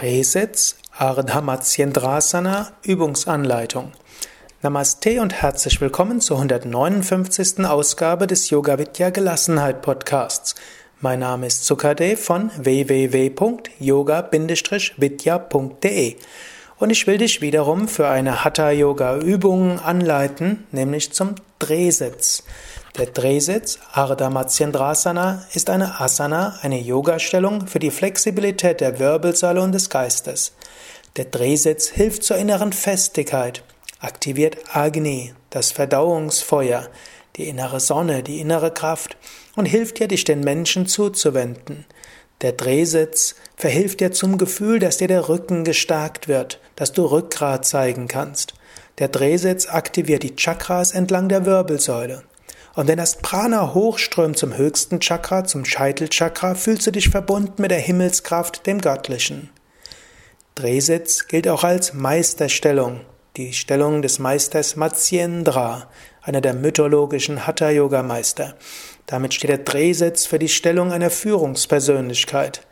Drehsitz, Ardha Matsyendrasana, Übungsanleitung. Namaste und herzlich willkommen zur 159. Ausgabe des Yoga Vidya Gelassenheit Podcasts. Mein Name ist Sukadev von www.yoga-vidya.de und ich will dich wiederum für eine Hatha Yoga Übung anleiten, nämlich zum Drehsitz. Der Drehsitz, Ardha Matsyendrasana, ist eine Asana, eine Yoga-Stellung für die Flexibilität der Wirbelsäule und des Geistes. Der Drehsitz hilft zur inneren Festigkeit, aktiviert Agni, das Verdauungsfeuer, die innere Sonne, die innere Kraft und hilft dir, dich den Menschen zuzuwenden. Der Drehsitz verhilft dir zum Gefühl, dass dir der Rücken gestärkt wird, dass du Rückgrat zeigen kannst. Der Drehsitz aktiviert die Chakras entlang der Wirbelsäule. Und wenn das Prana hochströmt zum höchsten Chakra, zum Scheitelchakra, fühlst du dich verbunden mit der Himmelskraft, dem Göttlichen. Drehsitz gilt auch als Meisterstellung, die Stellung des Meisters Matsyendra, einer der mythologischen Hatha-Yoga-Meister. Damit steht der Drehsitz für die Stellung einer Führungspersönlichkeit.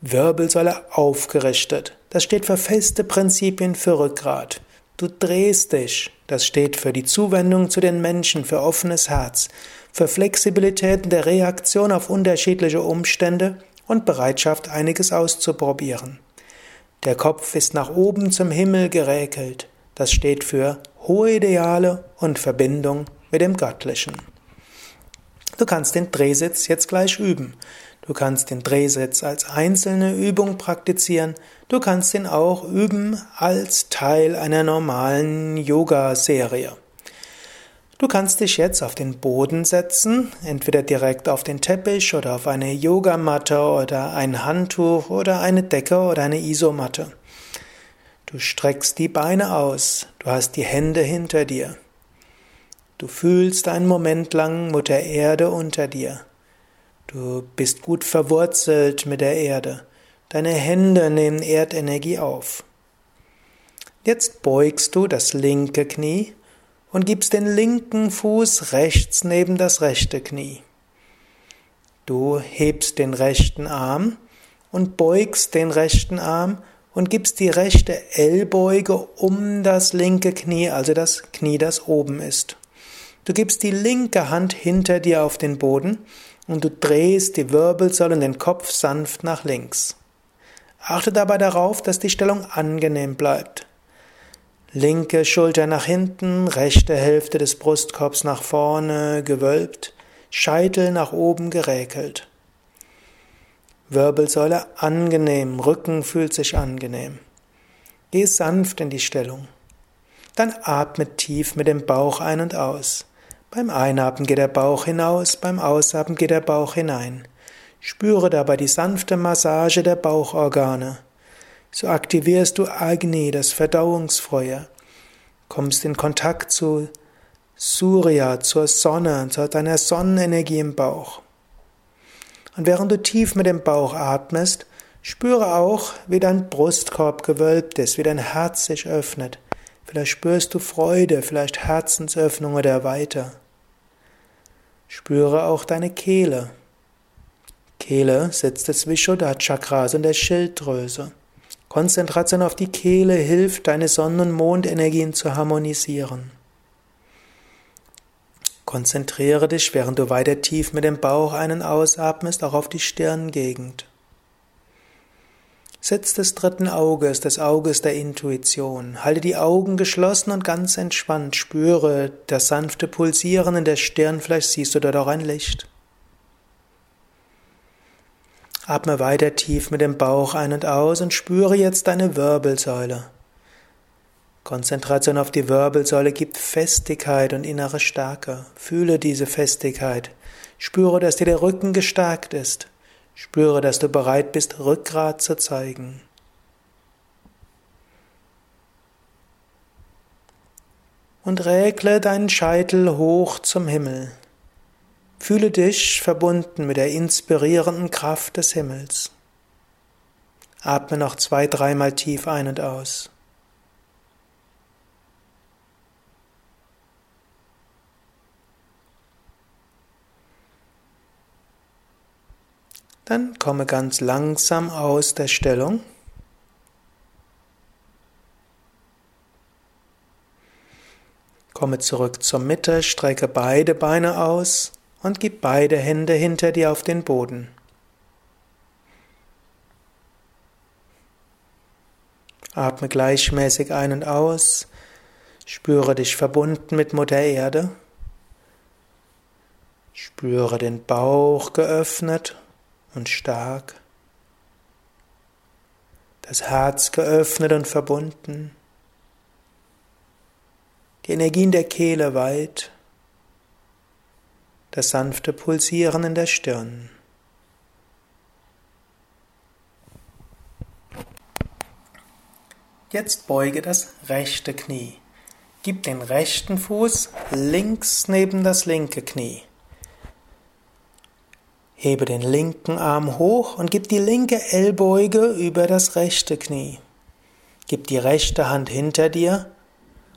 Wirbelsäule aufgerichtet. Das steht für feste Prinzipien für Rückgrat. Du drehst dich. Das steht für die Zuwendung zu den Menschen, für offenes Herz, für Flexibilität in der Reaktion auf unterschiedliche Umstände und Bereitschaft, einiges auszuprobieren. Der Kopf ist nach oben zum Himmel geräkelt. Das steht für hohe Ideale und Verbindung mit dem Göttlichen. Du kannst den Drehsitz jetzt gleich üben. Du kannst den Drehsitz als einzelne Übung praktizieren. Du kannst ihn auch üben als Teil einer normalen Yoga-Serie. Du kannst dich jetzt auf den Boden setzen, entweder direkt auf den Teppich oder auf eine Yogamatte oder ein Handtuch oder eine Decke oder eine Isomatte. Du streckst die Beine aus, du hast die Hände hinter dir. Du fühlst einen Moment lang Mutter Erde unter dir. Du bist gut verwurzelt mit der Erde. Deine Hände nehmen Erdenergie auf. Jetzt beugst du das linke Knie und gibst den linken Fuß rechts neben das rechte Knie. Du hebst den rechten Arm und beugst den rechten Arm und gibst die rechte Ellbeuge um das linke Knie, also das Knie, das oben ist. Du gibst die linke Hand hinter dir auf den Boden und du drehst die Wirbelsäule und den Kopf sanft nach links. Achte dabei darauf, dass die Stellung angenehm bleibt. Linke Schulter nach hinten, rechte Hälfte des Brustkorbs nach vorne gewölbt, Scheitel nach oben geräkelt. Wirbelsäule angenehm, Rücken fühlt sich angenehm. Geh sanft in die Stellung. Dann atme tief mit dem Bauch ein und aus. Beim Einatmen geht der Bauch hinaus, beim Ausatmen geht der Bauch hinein. Spüre dabei die sanfte Massage der Bauchorgane. So aktivierst du Agni, das Verdauungsfeuer, kommst in Kontakt zu Surya, zur Sonne, zu deiner Sonnenenergie im Bauch. Und während du tief mit dem Bauch atmest, spüre auch, wie dein Brustkorb gewölbt ist, wie dein Herz sich öffnet. Vielleicht spürst du Freude, vielleicht Herzensöffnung oder weiter. Spüre auch deine Kehle. Kehle sitzt des Vishuddha-Chakras in der Schilddrüse. Konzentration auf die Kehle hilft, deine Sonnen- und Mondenergien zu harmonisieren. Konzentriere dich, während du weiter tief mit dem Bauch einen ausatmest, auch auf die Stirngegend. Sitz des dritten Auges, des Auges der Intuition. Halte die Augen geschlossen und ganz entspannt. Spüre das sanfte Pulsieren in der Stirn. Vielleicht siehst du dort auch ein Licht. Atme weiter tief mit dem Bauch ein und aus und spüre jetzt deine Wirbelsäule. Konzentration auf die Wirbelsäule gibt Festigkeit und innere Stärke. Fühle diese Festigkeit. Spüre, dass dir der Rücken gestärkt ist. Spüre, dass du bereit bist, Rückgrat zu zeigen. Und räkle deinen Scheitel hoch zum Himmel. Fühle dich verbunden mit der inspirierenden Kraft des Himmels. Atme noch zwei, dreimal tief ein und aus. Dann komme ganz langsam aus der Stellung. Komme zurück zur Mitte, strecke beide Beine aus und gib beide Hände hinter dir auf den Boden. Atme gleichmäßig ein und aus. Spüre dich verbunden mit Mutter Erde. Spüre den Bauch geöffnet und stark. Das Herz geöffnet und verbunden. Die Energien der Kehle weit. Das sanfte Pulsieren in der Stirn. Jetzt beuge das rechte Knie. Gib den rechten Fuß links neben das linke Knie. Hebe den linken Arm hoch und gib die linke Ellbeuge über das rechte Knie. Gib die rechte Hand hinter dir,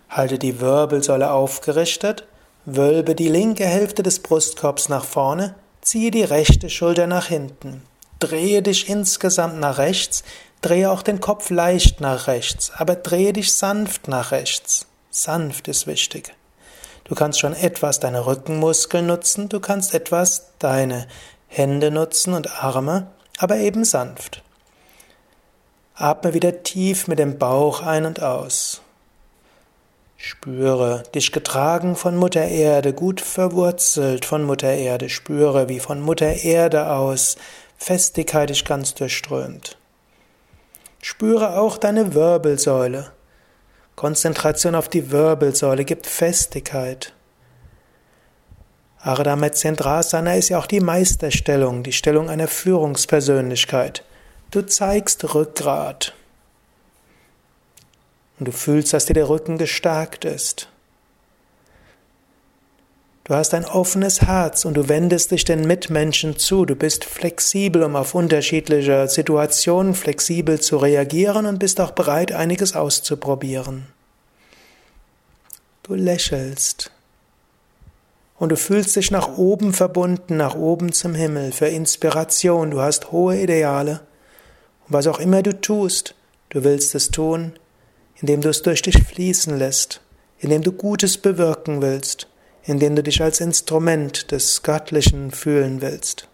halte die Wirbelsäule aufgerichtet, wölbe die linke Hälfte des Brustkorbs nach vorne, ziehe die rechte Schulter nach hinten. Drehe dich insgesamt nach rechts, drehe auch den Kopf leicht nach rechts, aber drehe dich sanft nach rechts. Sanft ist wichtig. Du kannst schon etwas deine Rückenmuskeln nutzen, du kannst etwas deine Hände nutzen und Arme, aber eben sanft. Atme wieder tief mit dem Bauch ein und aus. Spüre dich getragen von Mutter Erde, gut verwurzelt von Mutter Erde. Spüre, wie von Mutter Erde aus Festigkeit dich ganz durchströmt. Spüre auch deine Wirbelsäule. Konzentration auf die Wirbelsäule gibt Festigkeit. Ardha Metzendrasana ist ja auch die Meisterstellung, die Stellung einer Führungspersönlichkeit. Du zeigst Rückgrat. Und du fühlst, dass dir der Rücken gestärkt ist. Du hast ein offenes Herz und du wendest dich den Mitmenschen zu. Du bist flexibel, um auf unterschiedliche Situationen flexibel zu reagieren und bist auch bereit, einiges auszuprobieren. Du lächelst und du fühlst dich nach oben verbunden, nach oben zum Himmel, für Inspiration. Du hast hohe Ideale. Und was auch immer du tust, du willst es tun, indem du es durch dich fließen lässt, indem du Gutes bewirken willst in dem du dich als Instrument des Göttlichen fühlen willst.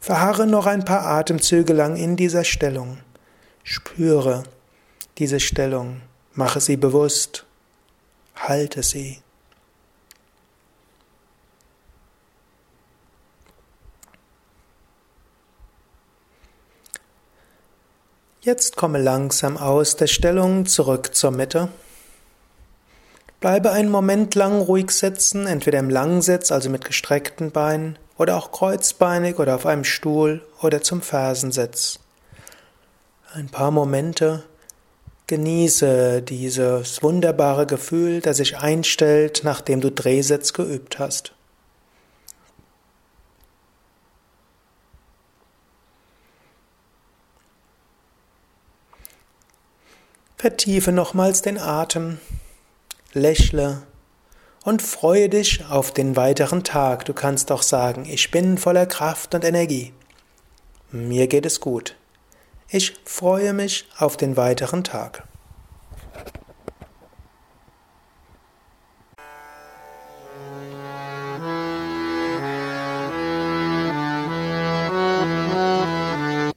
Verharre noch ein paar Atemzüge lang in dieser Stellung. Spüre diese Stellung, mache sie bewusst, halte sie. Jetzt komme langsam aus der Stellung zurück zur Mitte. Bleibe einen Moment lang ruhig sitzen, entweder im Langsitz, also mit gestreckten Beinen, oder auch kreuzbeinig oder auf einem Stuhl oder zum Fersensitz. Ein paar Momente genieße dieses wunderbare Gefühl, das sich einstellt, nachdem du Drehsitz geübt hast. Vertiefe nochmals den Atem lächle und freue dich auf den weiteren Tag. Du kannst auch sagen, ich bin voller Kraft und Energie. Mir geht es gut. Ich freue mich auf den weiteren Tag.